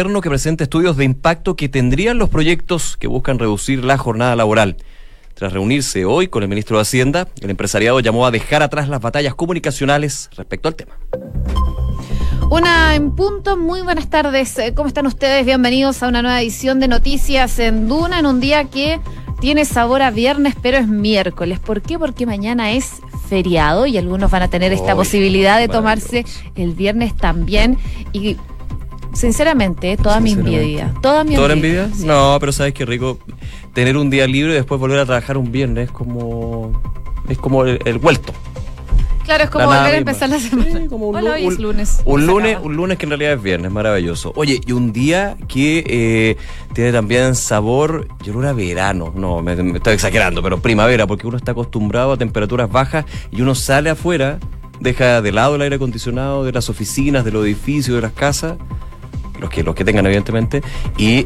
que presente estudios de impacto que tendrían los proyectos que buscan reducir la jornada laboral. Tras reunirse hoy con el ministro de Hacienda, el empresariado llamó a dejar atrás las batallas comunicacionales respecto al tema. Una en punto, muy buenas tardes. Eh, ¿Cómo están ustedes? Bienvenidos a una nueva edición de Noticias en Duna en un día que tiene sabor a viernes, pero es miércoles. ¿Por qué? Porque mañana es feriado y algunos van a tener esta posibilidad de tomarse el viernes también. Y sinceramente, toda mi envidia. Toda mi ¿Toda envidia? No, pero sabes qué rico tener un día libre y después volver a trabajar un viernes como es como el vuelto. Claro, es como volver a empezar la semana. un, hoy es lunes. Un lunes, un lunes que en realidad es viernes, maravilloso. Oye, y un día que eh, tiene también sabor, yo no era verano, no, me, estoy exagerando, pero primavera, porque uno está acostumbrado a temperaturas bajas y uno sale afuera, deja de lado el aire acondicionado de las oficinas, de los edificios, de las casas los que, los que tengan evidentemente, y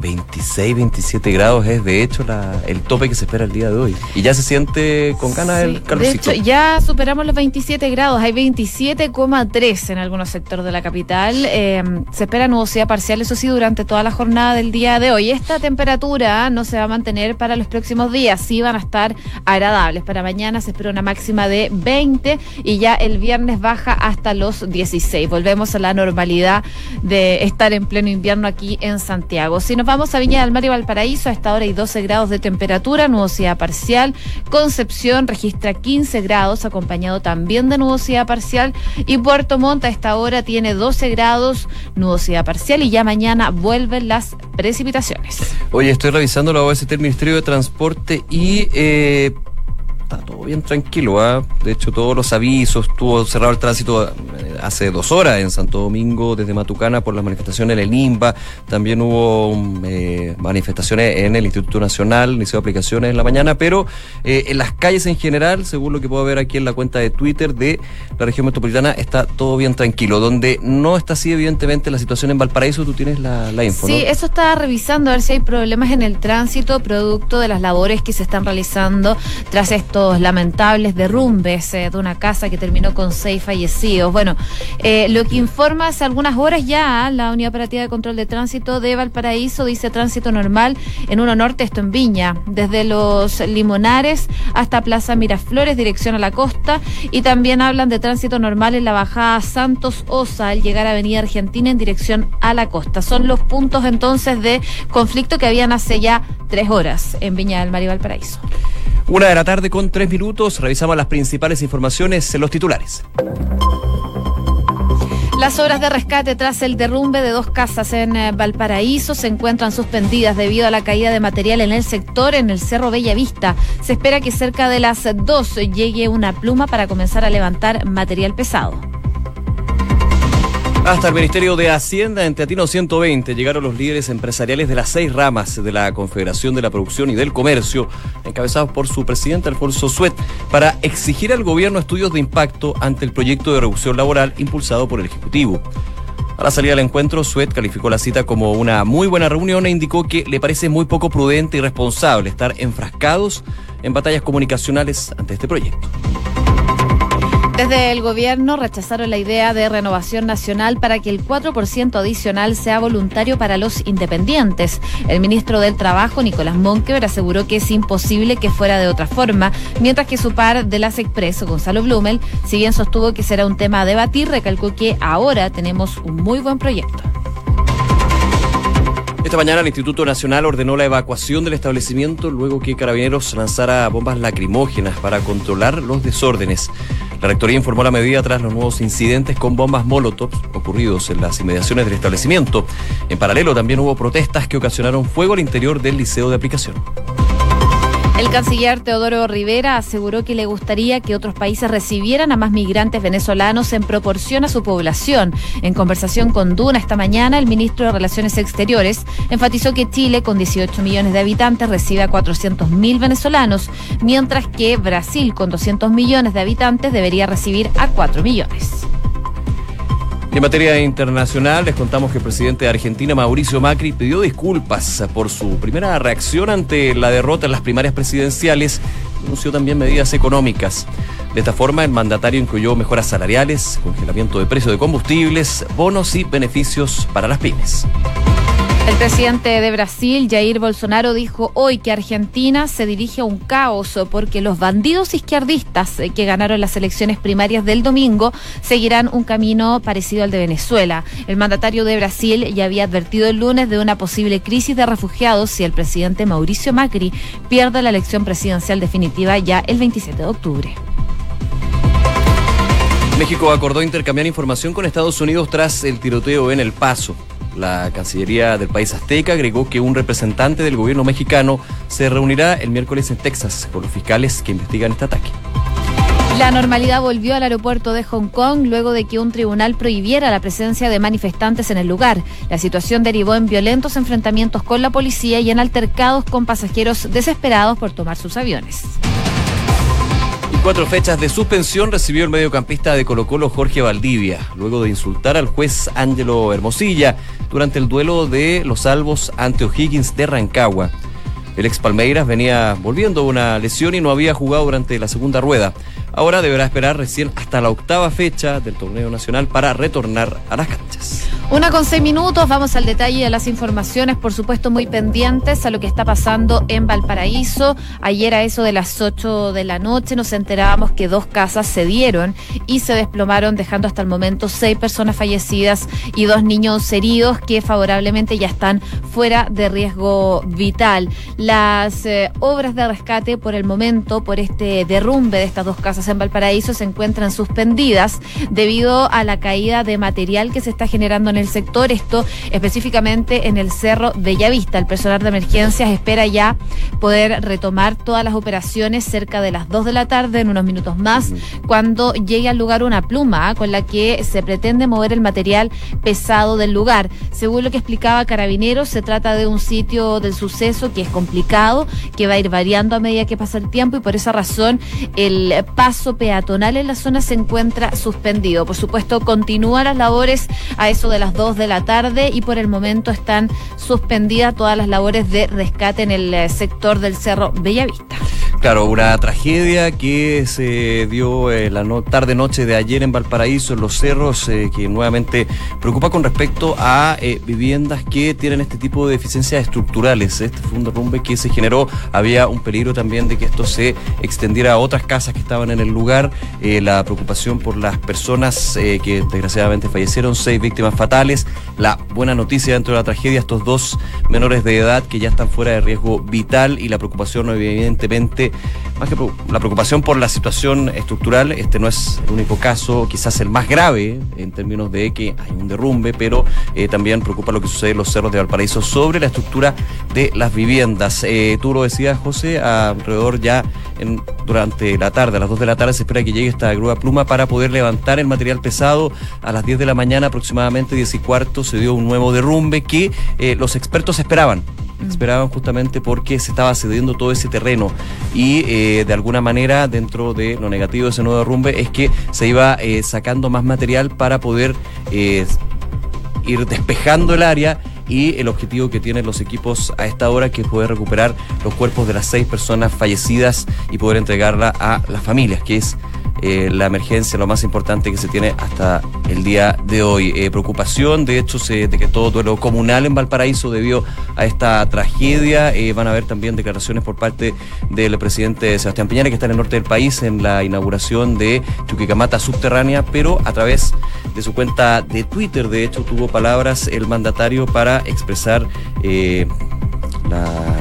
26, eh, 27 grados es de hecho el tope que se espera el día de hoy. Y ya se siente con ganas el calorcito. De hecho, ya superamos los 27 grados, hay 27,3 en algunos sectores de la capital. Eh, se espera nubosidad parcial, eso sí, durante toda la jornada del día de hoy. Esta temperatura no se va a mantener para los próximos días, sí van a estar agradables. Para mañana se espera una máxima de 20 y ya el viernes baja hasta los 16. Volvemos a la normalidad de este estar en pleno invierno aquí en Santiago. Si nos vamos a Viña del Mar y Valparaíso, a esta hora hay 12 grados de temperatura, nubosidad parcial. Concepción registra 15 grados, acompañado también de nubosidad parcial. Y Puerto Montt a esta hora tiene 12 grados, nubosidad parcial. Y ya mañana vuelven las precipitaciones. Oye, estoy revisando la OST del Ministerio de Transporte y... Eh, está todo bien tranquilo. ¿ah? De hecho, todos los avisos, estuvo cerrado el tránsito eh, hace dos horas en Santo Domingo, desde Matucana, por las manifestaciones en el INBA. También hubo eh, manifestaciones en el Instituto Nacional, inició aplicaciones en la mañana, pero eh, en las calles en general, según lo que puedo ver aquí en la cuenta de Twitter de la región metropolitana, está todo bien tranquilo. Donde no está así, evidentemente, la situación en Valparaíso, tú tienes la, la info. Sí, eso estaba revisando a ver si hay problemas en el tránsito producto de las labores que se están realizando tras esto lamentables derrumbes eh, de una casa que terminó con seis fallecidos. Bueno, eh, lo que informa hace algunas horas ya la Unidad Operativa de Control de Tránsito de Valparaíso dice tránsito normal en uno norte, esto en Viña, desde los Limonares hasta Plaza Miraflores, dirección a la costa, y también hablan de tránsito normal en la bajada Santos Osa al llegar a Avenida Argentina en dirección a la costa. Son los puntos entonces de conflicto que habían hace ya tres horas en Viña del Mar y Valparaíso. Una de la tarde con tres minutos, revisamos las principales informaciones en los titulares. Las obras de rescate tras el derrumbe de dos casas en eh, Valparaíso se encuentran suspendidas debido a la caída de material en el sector en el Cerro Bellavista. Se espera que cerca de las dos llegue una pluma para comenzar a levantar material pesado. Hasta el Ministerio de Hacienda en Teatino 120 llegaron los líderes empresariales de las seis ramas de la Confederación de la Producción y del Comercio, encabezados por su presidente Alfonso Suet, para exigir al gobierno estudios de impacto ante el proyecto de reducción laboral impulsado por el Ejecutivo. A la salida del encuentro, Suet calificó la cita como una muy buena reunión e indicó que le parece muy poco prudente y responsable estar enfrascados en batallas comunicacionales ante este proyecto. Desde el gobierno rechazaron la idea de renovación nacional para que el 4% adicional sea voluntario para los independientes. El ministro del Trabajo, Nicolás Monkever, aseguró que es imposible que fuera de otra forma, mientras que su par de las Expreso, Gonzalo Blumel, si bien sostuvo que será un tema a debatir, recalcó que ahora tenemos un muy buen proyecto. Esta mañana el Instituto Nacional ordenó la evacuación del establecimiento luego que Carabineros lanzara bombas lacrimógenas para controlar los desórdenes. La Rectoría informó la medida tras los nuevos incidentes con bombas Molotov ocurridos en las inmediaciones del establecimiento. En paralelo también hubo protestas que ocasionaron fuego al interior del liceo de aplicación. El canciller Teodoro Rivera aseguró que le gustaría que otros países recibieran a más migrantes venezolanos en proporción a su población. En conversación con Duna esta mañana, el ministro de Relaciones Exteriores enfatizó que Chile, con 18 millones de habitantes, recibe a 400 mil venezolanos, mientras que Brasil, con 200 millones de habitantes, debería recibir a 4 millones. En materia internacional, les contamos que el presidente de Argentina, Mauricio Macri, pidió disculpas por su primera reacción ante la derrota en las primarias presidenciales anunció también medidas económicas. De esta forma, el mandatario incluyó mejoras salariales, congelamiento de precios de combustibles, bonos y beneficios para las pymes. El presidente de Brasil, Jair Bolsonaro, dijo hoy que Argentina se dirige a un caos porque los bandidos izquierdistas que ganaron las elecciones primarias del domingo seguirán un camino parecido al de Venezuela. El mandatario de Brasil ya había advertido el lunes de una posible crisis de refugiados si el presidente Mauricio Macri pierde la elección presidencial definitiva ya el 27 de octubre. México acordó intercambiar información con Estados Unidos tras el tiroteo en El Paso. La Cancillería del país azteca agregó que un representante del gobierno mexicano se reunirá el miércoles en Texas con los fiscales que investigan este ataque. La normalidad volvió al aeropuerto de Hong Kong luego de que un tribunal prohibiera la presencia de manifestantes en el lugar. La situación derivó en violentos enfrentamientos con la policía y en altercados con pasajeros desesperados por tomar sus aviones. Cuatro fechas de suspensión recibió el mediocampista de Colo Colo Jorge Valdivia, luego de insultar al juez Ángelo Hermosilla durante el duelo de los salvos ante O'Higgins de Rancagua. El ex Palmeiras venía volviendo una lesión y no había jugado durante la segunda rueda. Ahora deberá esperar recién hasta la octava fecha del torneo nacional para retornar a las canchas. Una con seis minutos, vamos al detalle de las informaciones, por supuesto muy pendientes a lo que está pasando en Valparaíso. Ayer a eso de las 8 de la noche nos enterábamos que dos casas se dieron y se desplomaron dejando hasta el momento seis personas fallecidas y dos niños heridos que favorablemente ya están fuera de riesgo vital. Las eh, obras de rescate por el momento, por este derrumbe de estas dos casas en Valparaíso, se encuentran suspendidas debido a la caída de material que se está generando en el sector, esto específicamente en el Cerro Bellavista. El personal de emergencias espera ya poder retomar todas las operaciones cerca de las 2 de la tarde, en unos minutos más, cuando llegue al lugar una pluma con la que se pretende mover el material pesado del lugar. Según lo que explicaba Carabineros, se trata de un sitio del suceso que es complicado, que va a ir variando a medida que pasa el tiempo y por esa razón el paso peatonal en la zona se encuentra suspendido. Por supuesto, continúan las labores a eso de las 2 de la tarde y por el momento están suspendidas todas las labores de rescate en el eh, sector del Cerro Bellavista. Claro, una tragedia que se dio eh, la tarde noche de ayer en Valparaíso, en los cerros, eh, que nuevamente preocupa con respecto a viviendas que tienen este tipo de deficiencias estructurales. Este fue un derrumbe que se generó, había un peligro también de que esto se extendiera a otras casas que estaban en el lugar. la preocupación por las personas que desgraciadamente fallecieron, seis víctimas fatales. La buena noticia dentro de la tragedia, estos dos menores de edad que ya están fuera de riesgo vital y la preocupación evidentemente, más que la preocupación por la situación estructural, este no es el único caso, quizás el más grave en términos de que hay un derrumbe, pero eh, también preocupa lo que sucede en los cerros de Valparaíso sobre la estructura de las viviendas. Eh, tú lo decías, José, alrededor ya en, durante la tarde, a las 2 de la tarde se espera que llegue esta grúa pluma para poder levantar el material pesado a las 10 de la mañana aproximadamente 10 y cuarto se dio un nuevo derrumbe que eh, los expertos esperaban. Esperaban justamente porque se estaba cediendo todo ese terreno. Y eh, de alguna manera dentro de lo negativo de ese nuevo derrumbe es que se iba eh, sacando más material para poder ir despejando el área y el objetivo que tienen los equipos a esta hora que es poder recuperar los cuerpos de las seis personas fallecidas y poder entregarla a las familias, que es eh, la emergencia, lo más importante que se tiene hasta el día de hoy. Eh, preocupación, de hecho, se todo duelo comunal en Valparaíso debido a esta tragedia. Eh, van a haber también declaraciones por parte del presidente Sebastián Piñera, que está en el norte del país, en la inauguración de Chuquicamata subterránea, pero a través de su cuenta de Twitter, de hecho, tuvo palabras el mandatario para expresar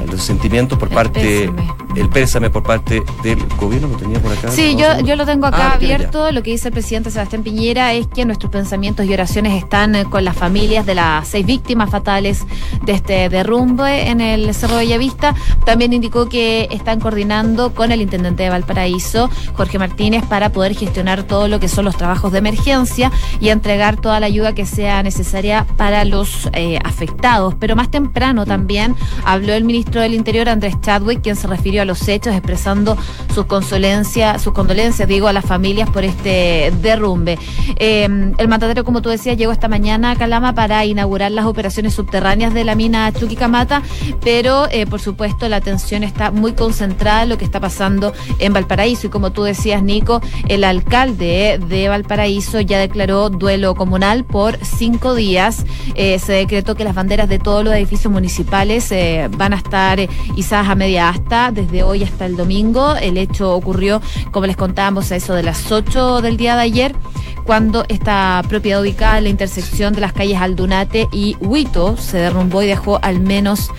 los sentimientos por parte, el pésame por parte del gobierno, lo tenía por acá. Sí, yo, yo lo tengo acá ah, abierto. Lo que dice el presidente Sebastián Piñera es que nuestros pensamientos y oraciones están eh, con las familias de las seis víctimas fatales de este derrumbe en el Cerro Bellavista. También indicó que están coordinando con el intendente de Valparaíso, Jorge Martínez, para poder gestionar todo lo que son los trabajos de emergencia y entregar toda la ayuda que sea necesaria para los eh, afectados. Pero más temprano también habló el ministro del Interior, Andrés Chadwick, quien se refirió a los hechos, expresando sus condolencias, sus condolencias, digo, a las familias por este derrumbe. Em, el mandatario, como tú decías, llegó esta mañana a Calama para inaugurar las operaciones subterráneas de la mina Chuquicamata, pero eh, por supuesto la atención está muy concentrada en lo que está pasando en Valparaíso y como tú decías, Nico, el alcalde de Valparaíso ya declaró duelo comunal por cinco días. Eh, se decretó que las banderas de todos los edificios municipales eh, van a estar izadas a media asta desde hoy hasta el domingo. El hecho ocurrió, como les contábamos, a eso de las 8 del día de ayer cuando esta propiedad ubicada en la intersección de las calles Aldunate y Huito se derrumbó y dejó al menos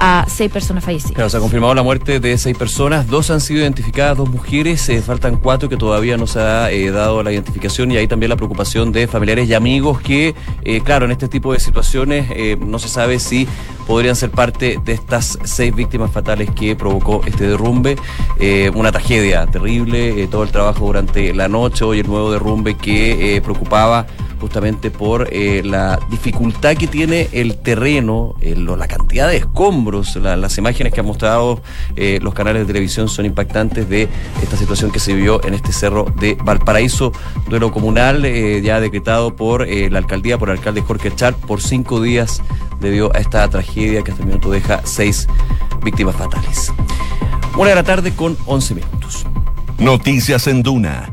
a seis personas fallecidas. Claro, se ha confirmado la muerte de seis personas, dos han sido identificadas, dos mujeres, eh, faltan cuatro que todavía no se ha eh, dado la identificación y hay también la preocupación de familiares y amigos que, eh, claro, en este tipo de situaciones no se sabe si podrían ser parte de estas seis víctimas fatales que provocó este derrumbe. una tragedia terrible, todo el trabajo durante la noche, hoy el nuevo derrumbe que preocupaba justamente por eh, la dificultad que tiene el terreno, la cantidad de escombros, las imágenes que han mostrado eh, los canales de televisión son impactantes de esta situación que se vio en este cerro de Valparaíso, duelo comunal eh, ya decretado por la alcaldía, por el alcalde Jorge Char, por cinco días debido a esta tragedia que hasta el minuto deja seis víctimas fatales. Una de la tarde con 11 minutos. Noticias en Duna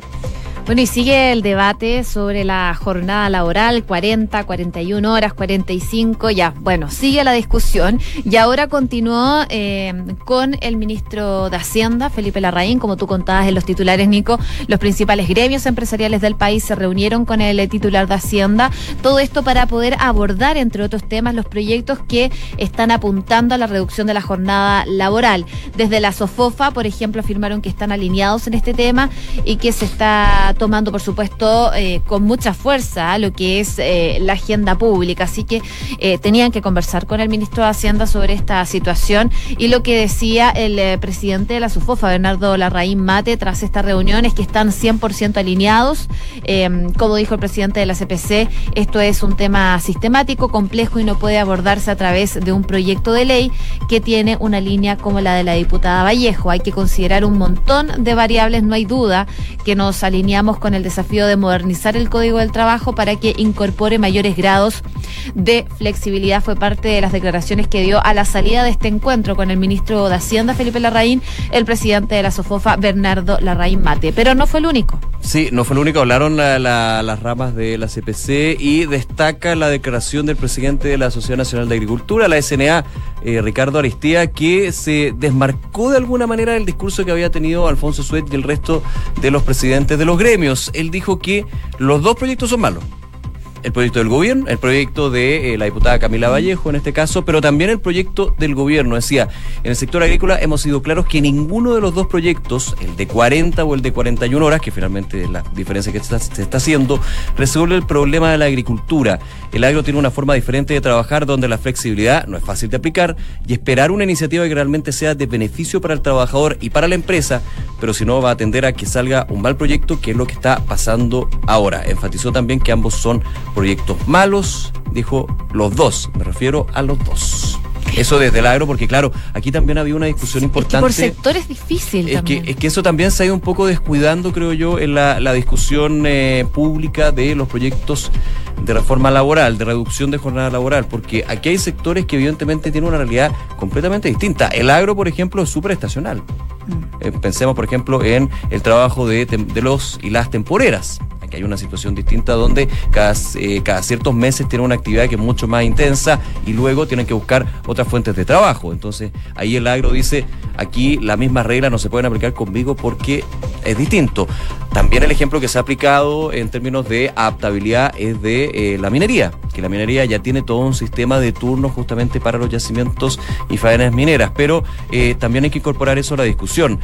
Bueno, y sigue el debate sobre la jornada laboral, 40, 41 horas, 45, ya, bueno, sigue la discusión y ahora continuó eh, con el ministro de Hacienda, Felipe Larraín, como tú contabas en los titulares, Nico, los principales gremios empresariales del país se reunieron con el titular de Hacienda, todo esto para poder abordar, entre otros temas, los proyectos que están apuntando a la reducción de la jornada laboral. Desde la SOFOFA, por ejemplo, afirmaron que están alineados en este tema y que se está tomando, por supuesto, eh, con mucha fuerza lo que es eh, la agenda pública. Así que eh, tenían que conversar con el ministro de Hacienda sobre esta situación. Y lo que decía el presidente de la SUFOFA, Bernardo Larraín Mate, tras esta reunión es que están 100% alineados. Como dijo el presidente de la CPC, esto es un tema sistemático, complejo y no puede abordarse a través de un proyecto de ley que tiene una línea como la de la diputada Vallejo. Hay que considerar un montón de variables, no hay duda que nos alineamos con el desafío de modernizar el Código del Trabajo para que incorpore mayores grados de flexibilidad. Fue parte de las declaraciones que dio a la salida de este encuentro con el ministro de Hacienda, Felipe Larraín, el presidente de la SOFOFA, Bernardo Larraín Mate. Pero no fue el único. Sí, no fue el único. Hablaron las ramas de la CPC y destaca la declaración del presidente de la Sociedad Nacional de Agricultura, la SNA, eh, Ricardo Aristía, que se desmarcó de alguna manera del discurso que había tenido Alfonso Suet y el resto de los presidentes de los gremios él dijo que los dos proyectos son malos el proyecto del gobierno, el proyecto de eh, la diputada Camila Vallejo en este caso, pero también el proyecto del gobierno. Decía, en el sector agrícola hemos sido claros que ninguno de los dos proyectos, el de 40 o el de 41 horas, que finalmente es la diferencia que se está, haciendo, resuelve el problema de la agricultura. El agro tiene una forma diferente de trabajar donde la flexibilidad no es fácil de aplicar y esperar una iniciativa que realmente sea de beneficio para el trabajador y para la empresa, pero si no va a atender a que salga un mal proyecto, que es lo que está pasando ahora. Enfatizó también que ambos son proyectos malos, dijo los dos, me refiero a los dos. Eso desde el agro, porque claro, aquí también había una discusión importante. Es por sectores difícil. Es que, es que eso también se ha ido un poco descuidando, creo yo, en la, discusión eh, pública de los proyectos de reforma laboral, de reducción de jornada laboral, porque aquí hay sectores que evidentemente tienen una realidad completamente distinta. El agro, por ejemplo, es súper estacional. Mm. Eh, pensemos, por ejemplo, en el trabajo de, de los y las temporeras que hay una situación distinta donde cada, eh, cada ciertos meses tienen una actividad que es mucho más intensa y luego tienen que buscar otras fuentes de trabajo. Entonces ahí el agro dice, aquí las mismas reglas no se pueden aplicar conmigo porque es distinto. También el ejemplo que se ha aplicado en términos de adaptabilidad es de eh, la minería, que la minería ya tiene todo un sistema de turnos justamente para los yacimientos y faenas mineras, pero eh, también hay que incorporar eso a la discusión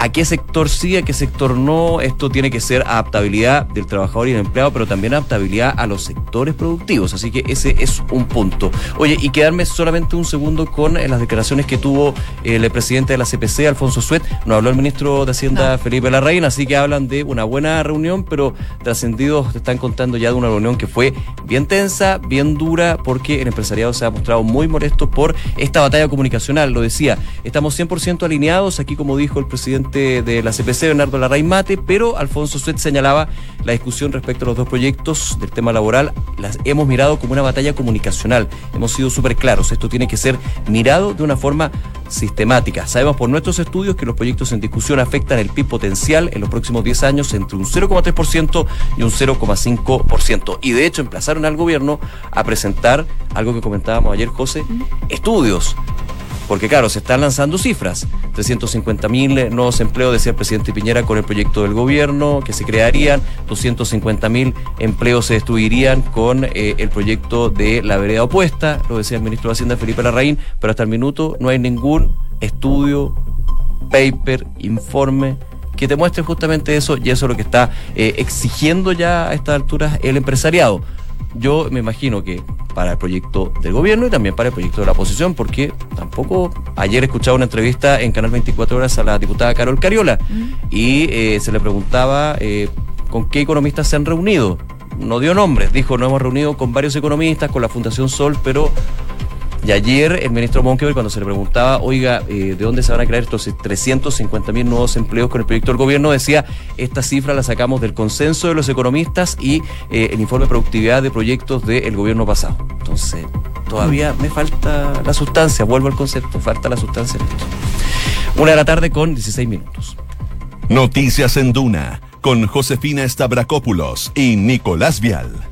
a qué sector sí, a qué sector no. Esto tiene que ser adaptabilidad del trabajador y el empleado, pero también adaptabilidad a los sectores productivos. Así que ese es un punto. Oye, y quedarme solamente un segundo con eh, las declaraciones que tuvo eh, el presidente de la CPC, Alfonso Suet. Nos habló el ministro de Hacienda, Felipe Larraín, así que hablan de una buena reunión, pero trascendidos están contando ya de una reunión que fue bien tensa, bien dura, porque el empresariado se ha mostrado muy molesto por esta batalla comunicacional. Lo decía, estamos 100% alineados, aquí como dijo el presidente de la CPC, Bernardo Larraín Mate, pero Alfonso Suet señalaba la discusión respecto a los dos proyectos del tema laboral, las hemos mirado como una batalla comunicacional. Hemos sido súper claros, esto tiene que ser mirado de una forma sistemática. Sabemos por nuestros estudios que los proyectos en discusión afectan el PIB potencial en los próximos 10 años entre un 0,3% y un 0,5%. Y de hecho emplazaron al gobierno a presentar algo que comentábamos ayer, José, estudios porque claro, se están lanzando cifras. 350 mil nuevos empleos, decía el presidente Piñera, con el proyecto del gobierno que se crearían. 250 mil empleos se destruirían con eh, el proyecto de la vereda opuesta, lo decía el ministro de Hacienda Felipe Larraín, pero hasta el minuto no hay ningún estudio, paper, informe que te muestre justamente eso y eso es lo que está eh, exigiendo ya a estas alturas el empresariado yo me imagino que para el proyecto del gobierno y también para el proyecto de la oposición, porque tampoco ayer escuchaba una entrevista en Canal 24 Horas a la diputada Carol Cariola mm. y eh, se le preguntaba eh, con qué economistas se han reunido. No dio nombres, dijo, no hemos reunido con varios economistas, con la Fundación Sol, pero y ayer el ministro Monkever, cuando se le preguntaba, oiga, eh, ¿de dónde se van a crear estos 350 mil nuevos empleos con el proyecto del gobierno? Decía, esta cifra la sacamos del consenso de los economistas y eh, el informe de productividad de proyectos del gobierno pasado. Entonces, todavía me falta la sustancia, vuelvo al concepto, falta la sustancia. Una de la tarde con 16 minutos. Noticias en Duna, con Josefina Stavrakopoulos y Nicolás Vial.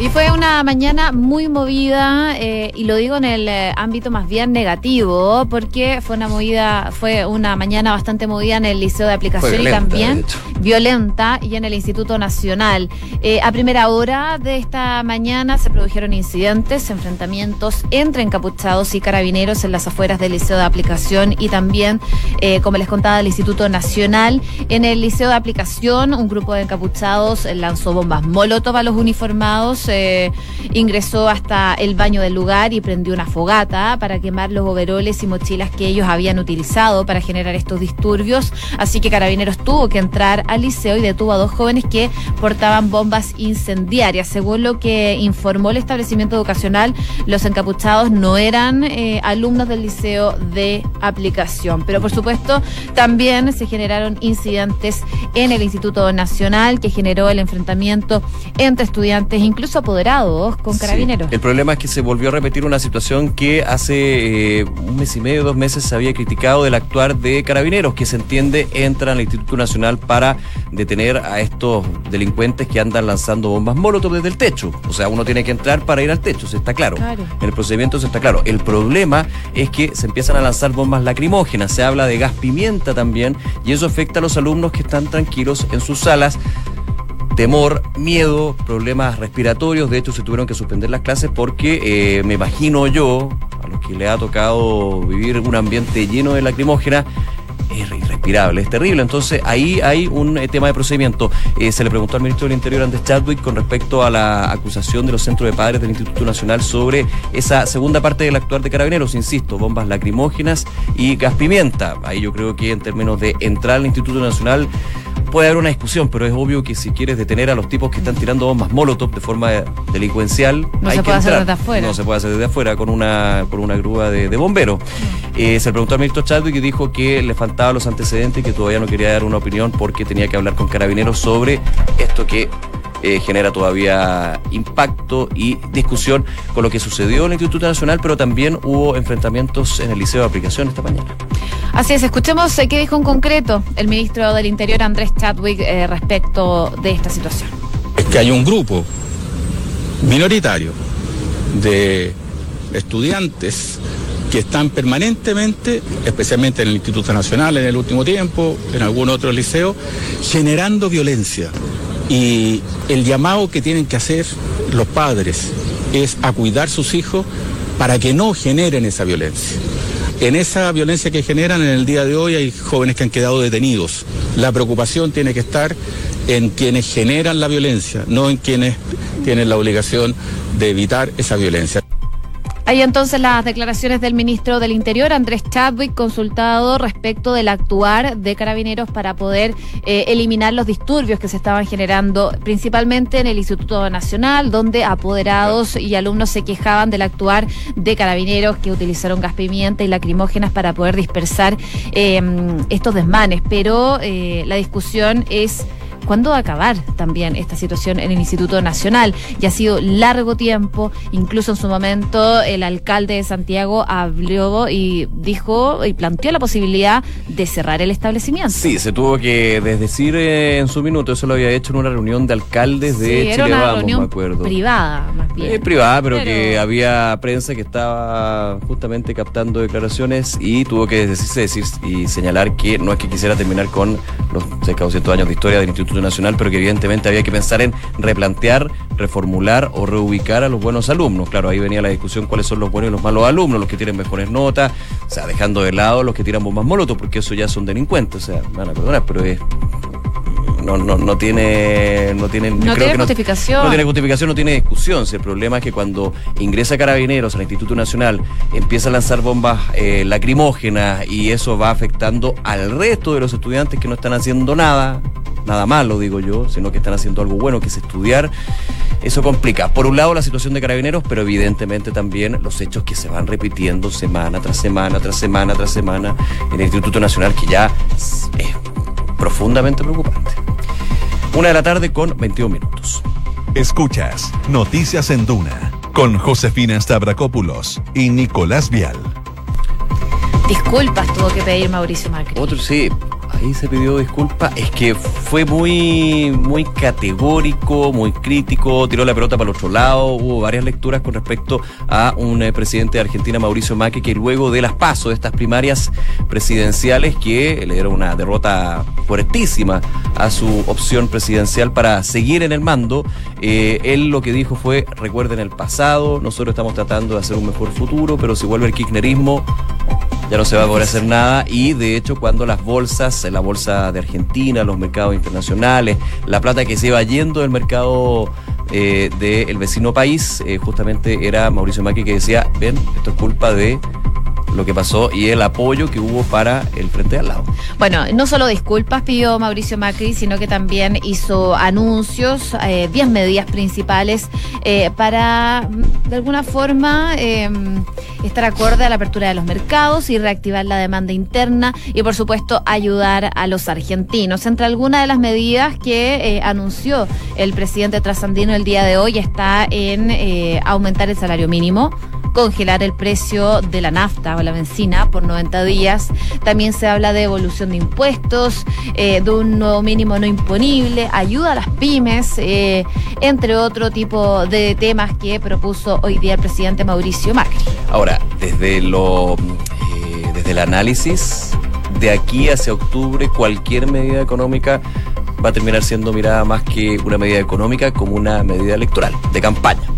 Y fue una mañana muy movida, eh, y lo digo en el eh, ámbito más bien negativo, porque fue una movida, fue una mañana bastante movida en el Liceo de Aplicación y también violenta y en el Instituto Nacional. Eh, a primera hora de esta mañana se produjeron incidentes, enfrentamientos entre encapuchados y carabineros en las afueras del Liceo de Aplicación y también, como les contaba, el Instituto Nacional. En el Liceo de Aplicación, un grupo de encapuchados lanzó bombas molotov a los uniformados ingresó hasta el baño del lugar y prendió una fogata para quemar los overoles y mochilas que ellos habían utilizado para generar estos disturbios. Así que Carabineros tuvo que entrar al liceo y detuvo a dos jóvenes que portaban bombas incendiarias. Según lo que informó el establecimiento educacional, los encapuchados no eran eh, alumnos del liceo de aplicación. Pero por supuesto, también se generaron incidentes en el Instituto Nacional que generó el enfrentamiento entre estudiantes, incluso apoderados con carabineros. El problema es que se volvió a repetir una situación que hace eh, un mes y medio, dos meses se había criticado del actuar de carabineros, que se entiende entran al Instituto Nacional para detener a estos delincuentes que andan lanzando bombas molotov desde el techo. O sea, uno tiene que entrar para ir al techo, se está claro. En el procedimiento se está claro. El problema es que se empiezan a lanzar bombas lacrimógenas, se habla de gas pimienta también, y eso afecta a los alumnos que están tranquilos en sus salas temor, miedo, problemas respiratorios. De hecho, se tuvieron que suspender las clases porque eh, me imagino yo, a los que le ha tocado vivir un ambiente lleno de lacrimógena, es irrespirable, es terrible. Entonces ahí hay un eh, tema de procedimiento. Eh, se le preguntó al ministro del Interior, Andrés Chadwick, con respecto a la acusación de los centros de padres del Instituto Nacional sobre esa segunda parte del actuar de carabineros, insisto, bombas lacrimógenas y gas pimienta. Ahí yo creo que en términos de entrar al Instituto Nacional puede haber una discusión, pero es obvio que si quieres detener a los tipos que están tirando bombas molotov de forma delincuencial, no hay se puede hacer desde afuera. No se puede hacer desde afuera con una, con una grúa de, bomberos. Eh, se le preguntó al ministro Chadwick y dijo que le faltaban los antecedentes y que todavía no quería dar una opinión porque tenía que hablar con carabineros sobre esto que eh, genera todavía impacto y discusión con lo que sucedió en el Instituto Nacional, pero también hubo enfrentamientos en el Liceo de Aplicación esta mañana. Así es, escuchemos eh, qué dijo en concreto el ministro del Interior, Andrés Chadwick, eh, respecto de esta situación. Es que hay un grupo minoritario de estudiantes que están permanentemente, especialmente en el Instituto Nacional en el último tiempo, en algún otro liceo, generando violencia, y el llamado que tienen que hacer los padres es a cuidar sus hijos para que no generen esa violencia. En esa violencia que generan en el día de hoy hay jóvenes que han quedado detenidos. La preocupación tiene que estar en quienes generan la violencia, no en quienes tienen la obligación de evitar esa violencia. Hay entonces las declaraciones del ministro del Interior, Andrés Chadwick, consultado respecto del actuar de carabineros para poder eh, eliminar los disturbios que se estaban generando, principalmente en el Instituto Nacional, donde apoderados y alumnos se quejaban del actuar de carabineros que utilizaron gas pimienta y lacrimógenas para poder dispersar eh, estos desmanes. Pero eh, la discusión es cuándo va a acabar también esta situación en el Instituto Nacional. Ya ha sido largo tiempo, incluso en su momento el alcalde de Santiago habló y dijo y planteó la posibilidad de cerrar el establecimiento. Sí, se tuvo que desdecir eh, en su minuto, eso lo había hecho en una reunión de alcaldes de sí, Chile era una Vamos, reunión me acuerdo. privada, más bien. Eh, privada, pero, Pero- que había prensa que estaba justamente captando declaraciones y tuvo que desdecirse decir y señalar que no es que quisiera terminar con los cerca de 200 años de historia del Instituto Nacional, pero que evidentemente había que pensar en replantear, reformular o reubicar a los buenos alumnos. Claro, ahí venía la discusión cuáles son los buenos y los malos alumnos, los que tienen mejores notas, o sea, dejando de lado los que tiran bombas molotov, porque eso ya son delincuentes, o sea, me van a perdonar, pero es no, no, no tiene no tiene, No creo tiene que justificación. No, tiene justificación, no tiene discusión. Si el problema es que cuando ingresa Carabineros al Instituto Nacional empieza a lanzar bombas eh, lacrimógenas y eso va afectando al resto de los estudiantes que no están haciendo nada, nada malo digo yo, sino que están haciendo algo bueno, que es estudiar. Eso complica, por un lado, la situación de carabineros, pero evidentemente también los hechos que se van repitiendo semana tras semana, tras semana, tras semana en el Instituto Nacional, que ya es profundamente preocupante. Una de la tarde con 21 minutos. Escuchas Noticias en Duna con Josefina Stavrakopoulos y Nicolás Vial. Disculpas tuvo que pedir Mauricio Macri. Otro sí, ahí se pidió disculpas. Es que fue muy, muy categórico, muy crítico, tiró la pelota para el otro lado. Hubo varias lecturas con respecto a un eh, presidente de Argentina, Mauricio Macri, que luego de las pasos de estas primarias presidenciales, que le dieron una derrota fuertísima a su opción presidencial para seguir en el mando, eh, él lo que dijo fue: recuerden el pasado, nosotros estamos tratando de hacer un mejor futuro, pero si vuelve el kirchnerismo, ya no se va a poder hacer nada y de hecho cuando las bolsas, la bolsa de Argentina, los mercados internacionales, la plata que se iba yendo del mercado eh, del vecino país, eh, justamente era Mauricio Macri que decía, ven, esto es culpa de lo que pasó y el apoyo que hubo para el frente de al lado. Bueno, no solo disculpas pidió Mauricio Macri, sino que también hizo anuncios, eh, 10 medidas principales eh, para, mm, de alguna forma, eh, estar acorde a la apertura de los mercados y reactivar la demanda interna y, por supuesto, ayudar a los argentinos. Entre algunas de las medidas que eh, anunció el presidente trasandino el día de hoy está en eh, aumentar el salario mínimo congelar el precio de la nafta o la benzina por 90 días. También se habla de evolución de impuestos, eh, de un nuevo mínimo no imponible, ayuda a las pymes, eh, entre otro tipo de temas que propuso hoy día el presidente Mauricio Macri. Ahora, desde lo eh, desde el análisis, de aquí hacia octubre, cualquier medida económica va a terminar siendo mirada más que una medida económica como una medida electoral, de campaña.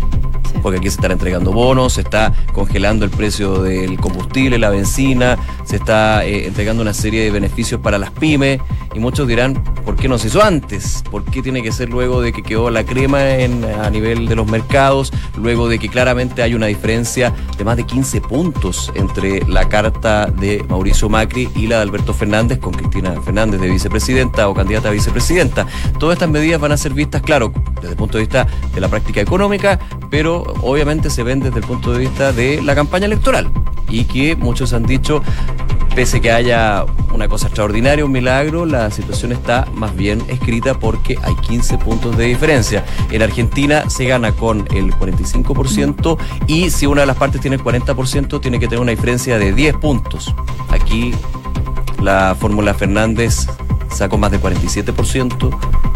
Porque aquí se están entregando bonos, se está congelando el precio del combustible, la benzina, se está eh, entregando una serie de beneficios para las pymes. Y muchos dirán, ¿por qué no se hizo antes? ¿Por qué tiene que ser luego de que quedó la crema en, a nivel de los mercados? Luego de que claramente hay una diferencia de más de 15 puntos entre la carta de Mauricio Macri y la de Alberto Fernández con Cristina Fernández de vicepresidenta o candidata a vicepresidenta. Todas estas medidas van a ser vistas, claro, desde el punto de vista de la práctica económica, pero obviamente se ven desde el punto de vista de la campaña electoral. Y que muchos han dicho, pese que haya una cosa extraordinaria, un milagro, la situación está más bien escrita porque hay 15 puntos de diferencia. En Argentina se gana con el 45% y si una de las partes tiene el 40%, tiene que tener una diferencia de 10 puntos. Aquí la fórmula Fernández sacó más de 47%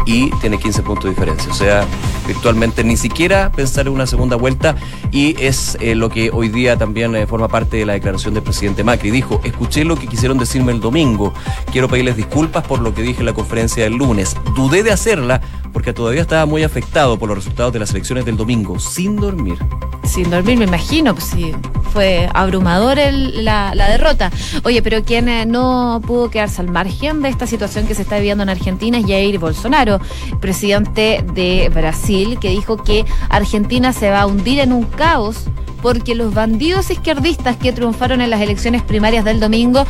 y tiene 15 puntos de diferencia. O sea, virtualmente ni siquiera pensar en una segunda vuelta y es eh, lo que hoy día también eh, forma parte de la declaración del presidente Macri. Dijo, escuché lo que quisieron decirme el domingo, quiero pedirles disculpas por lo que dije en la conferencia del lunes. Dudé de hacerla porque todavía estaba muy afectado por los resultados de las elecciones del domingo, sin dormir. Sin dormir, me imagino, pues sí, fue abrumador la, derrota. Oye, pero quien eh, no pudo quedarse al margen de esta que se está viviendo en Argentina es Jair Bolsonaro, presidente de Brasil, que dijo que Argentina se va a hundir en un caos porque los bandidos izquierdistas que triunfaron en las elecciones primarias del domingo